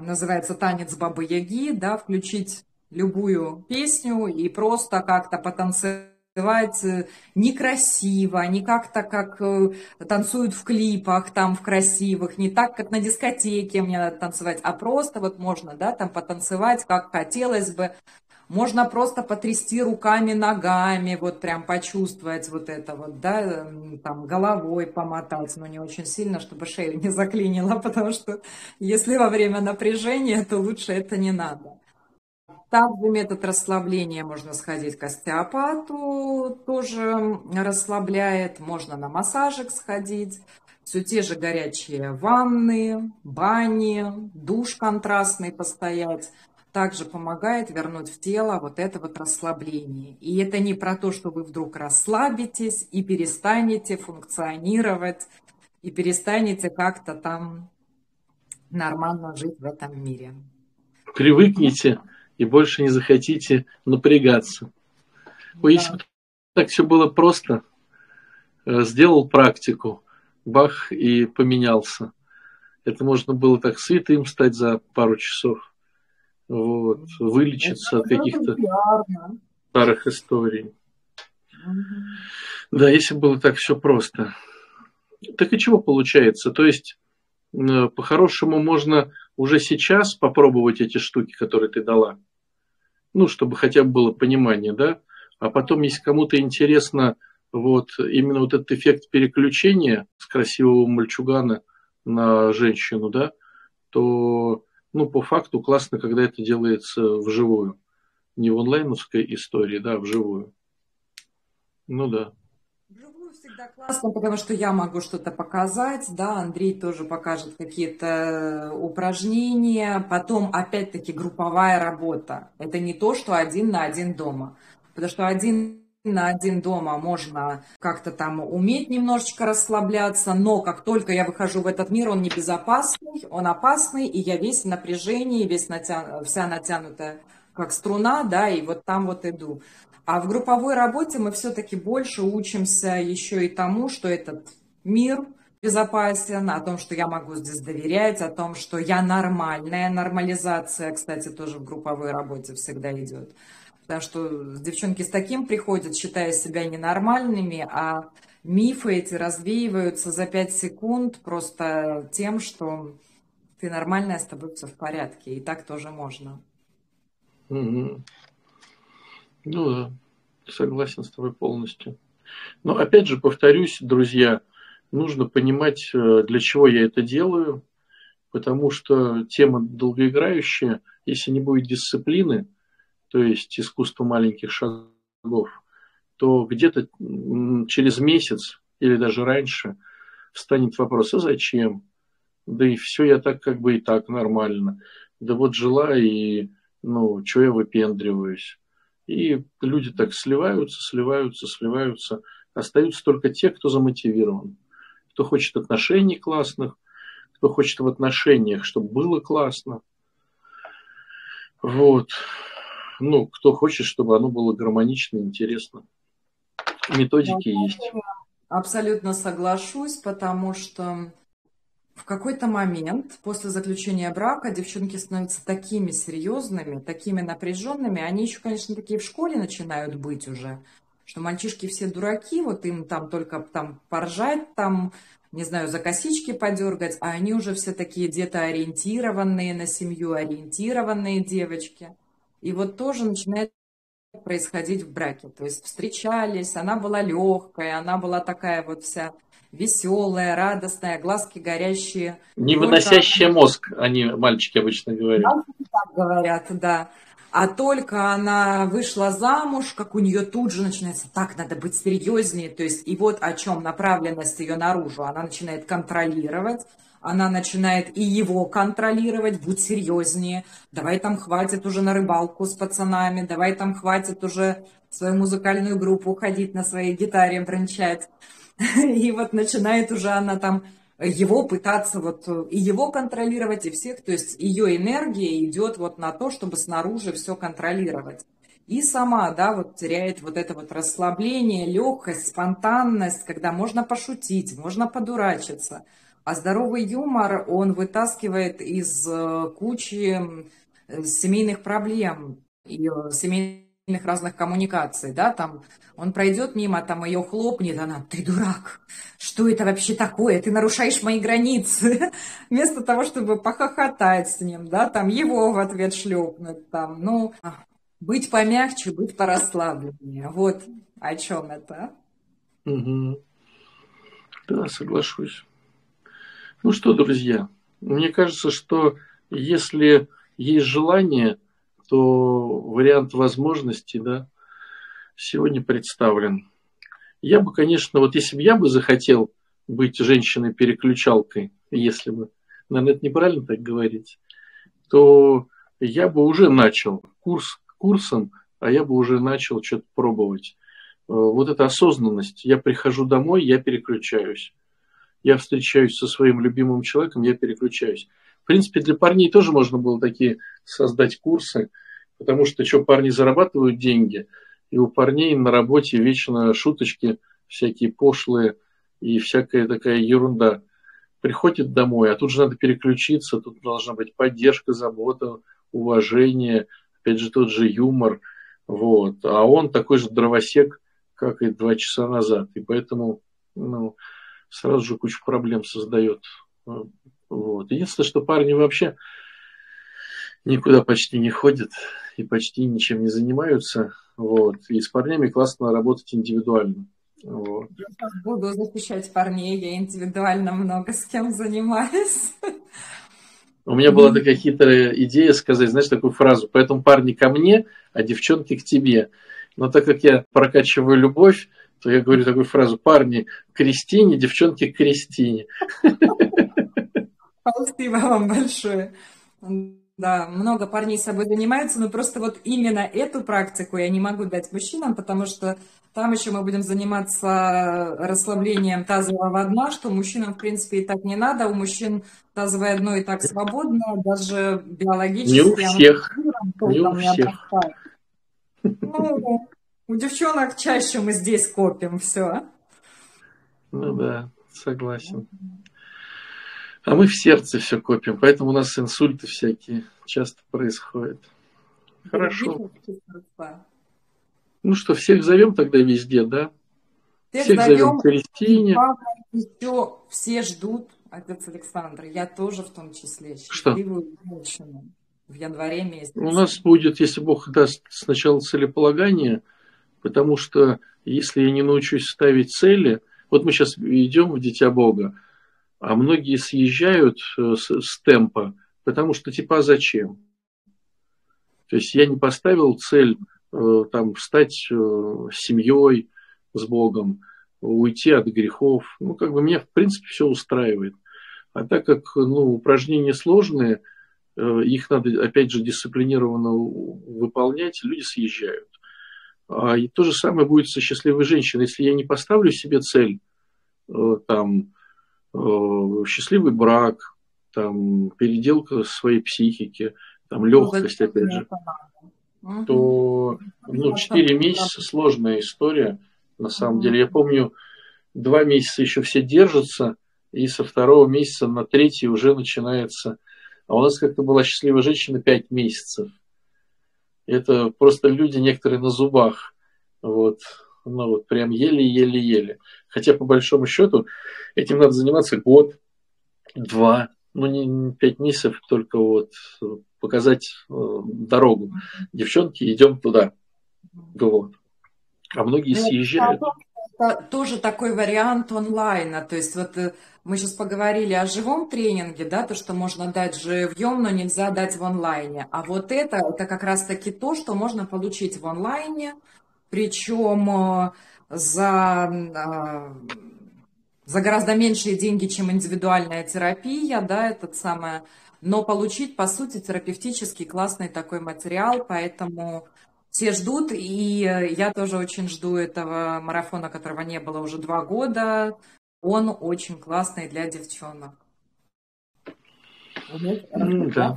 называется танец Бабы Яги, да, включить любую песню и просто как-то потанцевать э, некрасиво, не как-то, как э, танцуют в клипах там в красивых, не так, как на дискотеке мне надо танцевать, а просто вот можно, да, там потанцевать, как хотелось бы, можно просто потрясти руками, ногами, вот прям почувствовать вот это вот, да, там головой помотать, но не очень сильно, чтобы шею не заклинило, потому что если во время напряжения, то лучше это не надо. Также метод расслабления можно сходить к остеопату, тоже расслабляет, можно на массажик сходить, все те же горячие ванны, бани, душ контрастный постоять. Также помогает вернуть в тело вот это вот расслабление. И это не про то, что вы вдруг расслабитесь и перестанете функционировать, и перестанете как-то там нормально жить в этом мире. Привыкните и больше не захотите напрягаться. Да. Если бы так все было просто, э, сделал практику, бах, и поменялся. Это можно было так святым стать за пару часов вот, вылечиться от каких-то старых историй. Да, если было так все просто. Так и чего получается? То есть, по-хорошему, можно уже сейчас попробовать эти штуки, которые ты дала. Ну, чтобы хотя бы было понимание, да? А потом, если кому-то интересно вот именно вот этот эффект переключения с красивого мальчугана на женщину, да, то ну, по факту классно, когда это делается вживую. Не в онлайновской истории, да, а вживую. Ну да. Вживую всегда классно, потому что я могу что-то показать, да, Андрей тоже покажет какие-то упражнения, потом опять-таки групповая работа. Это не то, что один на один дома, потому что один на один дома можно как-то там уметь немножечко расслабляться, но как только я выхожу в этот мир, он небезопасный, он опасный, и я весь в напряжении, весь натя... вся натянутая как струна, да, и вот там вот иду. А в групповой работе мы все-таки больше учимся еще и тому, что этот мир безопасен, о том, что я могу здесь доверять, о том, что я нормальная. Нормализация, кстати, тоже в групповой работе всегда идет. Потому что девчонки с таким приходят, считая себя ненормальными, а мифы эти развеиваются за 5 секунд просто тем, что ты нормальная, с тобой все в порядке. И так тоже можно. Угу. Ну да, согласен с тобой полностью. Но опять же, повторюсь, друзья, нужно понимать, э, для чего я это делаю, потому что тема долгоиграющая, если не будет дисциплины, то есть искусство маленьких шагов, то где-то через месяц или даже раньше встанет вопрос, а зачем? Да и все, я так как бы и так нормально. Да вот жила и, ну, что я выпендриваюсь? И люди так сливаются, сливаются, сливаются. Остаются только те, кто замотивирован. Кто хочет отношений классных, кто хочет в отношениях, чтобы было классно. Вот ну, кто хочет, чтобы оно было гармонично интересно. Методики Я есть. Абсолютно соглашусь, потому что в какой-то момент после заключения брака девчонки становятся такими серьезными, такими напряженными. Они еще, конечно, такие в школе начинают быть уже, что мальчишки все дураки, вот им там только там поржать, там, не знаю, за косички подергать, а они уже все такие где-то ориентированные на семью, ориентированные девочки. И вот тоже начинает происходить в браке. То есть встречались, она была легкая, она была такая вот вся веселая, радостная, глазки горящие. Не выносящая только... мозг, они мальчики обычно говорят. Мальчики так говорят, да. А только она вышла замуж, как у нее тут же начинается, так, надо быть серьезнее. То есть и вот о чем направленность ее наружу. Она начинает контролировать, она начинает и его контролировать, будь серьезнее, давай там хватит уже на рыбалку с пацанами, давай там хватит уже свою музыкальную группу ходить на своей гитаре брончать. И вот начинает уже она там его пытаться вот и его контролировать, и всех, то есть ее энергия идет вот на то, чтобы снаружи все контролировать. И сама, да, вот теряет вот это вот расслабление, легкость, спонтанность, когда можно пошутить, можно подурачиться – а здоровый юмор, он вытаскивает из э, кучи семейных проблем и э, семейных разных коммуникаций, да, там он пройдет мимо, там ее хлопнет, она, ты дурак, что это вообще такое, ты нарушаешь мои границы, вместо того, чтобы похохотать с ним, да, там его в ответ шлепнуть, там, ну, быть помягче, быть порасслабленнее, вот о чем это. Угу. Да, соглашусь. Ну что, друзья, мне кажется, что если есть желание, то вариант возможностей, да, сегодня представлен. Я бы, конечно, вот если бы я бы захотел быть женщиной-переключалкой, если бы, наверное, это неправильно так говорить, то я бы уже начал курс курсом, а я бы уже начал что-то пробовать. Э, вот эта осознанность. Я прихожу домой, я переключаюсь. Я встречаюсь со своим любимым человеком, я переключаюсь. В принципе, для парней тоже можно было такие создать курсы, потому что что парни зарабатывают деньги, и у парней на работе вечно шуточки всякие пошлые и всякая такая ерунда. Приходит домой, а тут же надо переключиться, тут должна быть поддержка, забота, уважение, опять же тот же юмор. Вот. А он такой же дровосек, как и два часа назад. И поэтому ну, сразу же кучу проблем создает. Вот. Единственное, что парни вообще никуда почти не ходят и почти ничем не занимаются. Вот. И с парнями классно работать индивидуально. Вот. Я буду защищать парней, я индивидуально много с кем занимаюсь. У меня была такая хитрая идея сказать, знаешь, такую фразу, поэтому парни ко мне, а девчонки к тебе. Но так как я прокачиваю любовь, я говорю такую фразу, парни Кристине, девчонки Кристине. Спасибо вам большое. Да, много парней с собой занимаются, но просто вот именно эту практику я не могу дать мужчинам, потому что там еще мы будем заниматься расслаблением тазового дна, что мужчинам, в принципе, и так не надо. У мужчин тазовое дно и так свободно, даже биологически. Не у всех. Не у всех. Ну, у девчонок чаще мы здесь копим все. Ну да, согласен. А мы в сердце все копим, поэтому у нас инсульты всякие часто происходят. Хорошо. Ну что, всех зовем тогда везде, да? Всех, всех зовем к Кристине. Еще все ждут, отец Александр, я тоже в том числе, счастливую женщину в январе месяце. У нас будет, если Бог даст, сначала целеполагание, потому что если я не научусь ставить цели, вот мы сейчас идем в Дитя Бога, а многие съезжают э, с, с темпа, потому что типа а зачем? То есть я не поставил цель э, там стать э, семьей с Богом, уйти от грехов. Ну, как бы меня, в принципе, все устраивает. А так как ну, упражнения сложные, их надо, опять же, дисциплинированно выполнять, люди съезжают. А, и то же самое будет со счастливой женщиной. Если я не поставлю себе цель, там, Э, счастливый брак, там, переделка своей психики, там, легкость, опять же, то ну, 4 месяца сложная история, на самом деле. Я помню, два месяца еще все держатся, и со второго месяца на третий уже начинается. А у нас как-то была счастливая женщина 5 месяцев. Это просто люди некоторые на зубах. Вот ну вот прям еле-еле-еле. Хотя по большому счету этим надо заниматься год, два, ну не пять месяцев, только вот показать э, дорогу. Девчонки, идем туда. Вот. А многие ну, съезжают. Это тоже такой вариант онлайна. То есть вот э, мы сейчас поговорили о живом тренинге, да, то, что можно дать живьем, но нельзя дать в онлайне. А вот это, это как раз-таки то, что можно получить в онлайне, причем э, за, э, за гораздо меньшие деньги, чем индивидуальная терапия, да, этот самое, но получить, по сути, терапевтический классный такой материал, поэтому все ждут, и я тоже очень жду этого марафона, которого не было уже два года. Он очень классный для девчонок. да.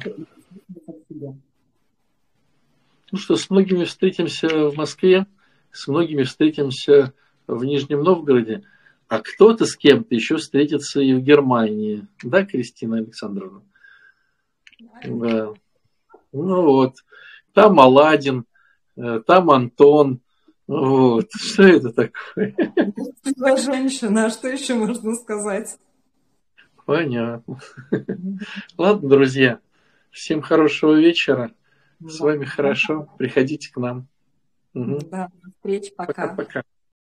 Ну что, с многими встретимся в Москве с многими встретимся в Нижнем Новгороде, а кто-то с кем-то еще встретится и в Германии. Да, Кристина Александровна? Да. Ну вот. Там Аладдин, э, там Антон. Вот. Что это такое? Красивая женщина, а что еще можно сказать? Понятно. Ладно, друзья. Всем хорошего вечера. С вами хорошо. Приходите к нам. Угу. Да, до встречи, пока. Пока-пока.